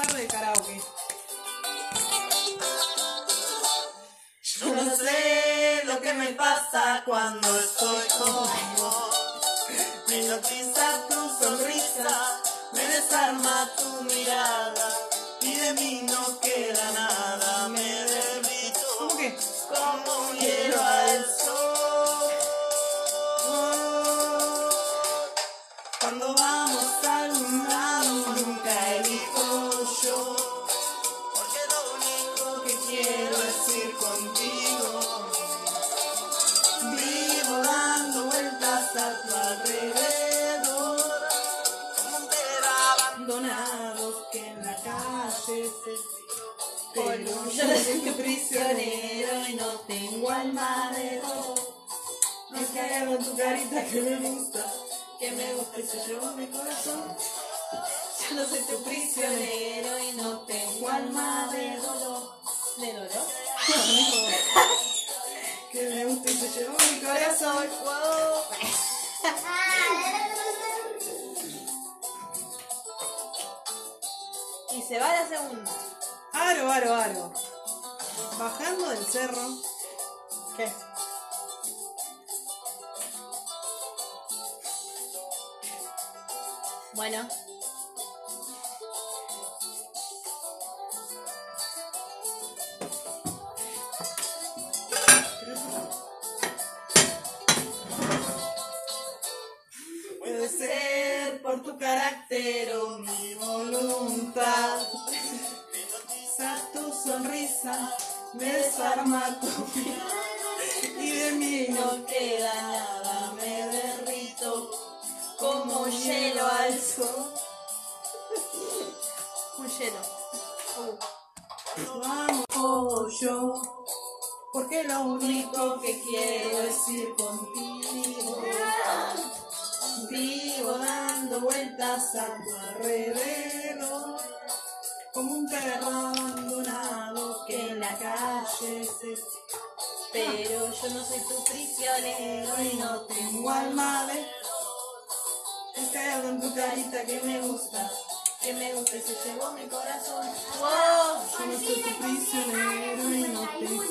Tarde de karaoke. Yo no sé lo que me pasa cuando estoy con vos. Me hipnotiza tu sonrisa, me desarma tu mirada y de mí no queda nada. Me derrito como un hielo al sol. Cuando vamos que en la calle se pero yo no soy prisionero y no tengo alma de dolor. Es que hay algo en tu carita que me gusta, que me gusta y se llevó mi corazón. Yo no soy tu prisionero y no tengo alma de dolor. ¿De dolor? que me gusta y se llevó mi corazón. Wow. se va la segunda. Aro, aro, aro. Bajando del cerro. ¿Qué? Bueno. Puede ser por tu carácter desarma tu mirada y de mí no queda nada. Me derrito como hielo al sol. Un hielo. Uh. Vamos oh, yo, porque lo único que quiero es ir contigo. Vivo dando vueltas a tu alrededor, como un perro Pero yo no soy tu prisionero y no tengo alma de Es que hay algo en tu carita que me gusta, que me gusta y se llevó mi corazón. ¡Wow! Yo no soy tu prisionero y no tengo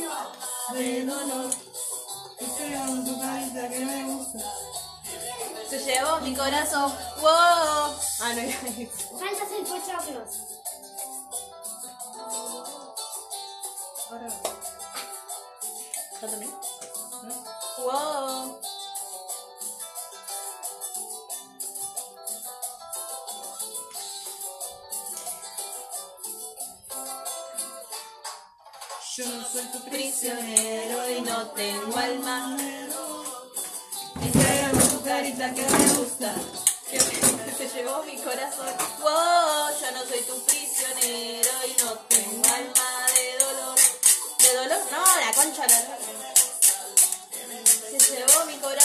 de dolor. Es que hay algo en tu carita que me gusta. Se llevó mi corazón. ¡Wow! Ah, no, ya Falta hacer pochoclos. Ahora. ¿Yo también? ¡Wow! Yo no soy tu Prisionero y no tengo alma. Es que hay algo en tu carita que me gusta. Que se llevó mi corazón. ¡Wow! Yo no soy tu prisionero la concha Se llevó mi corazón.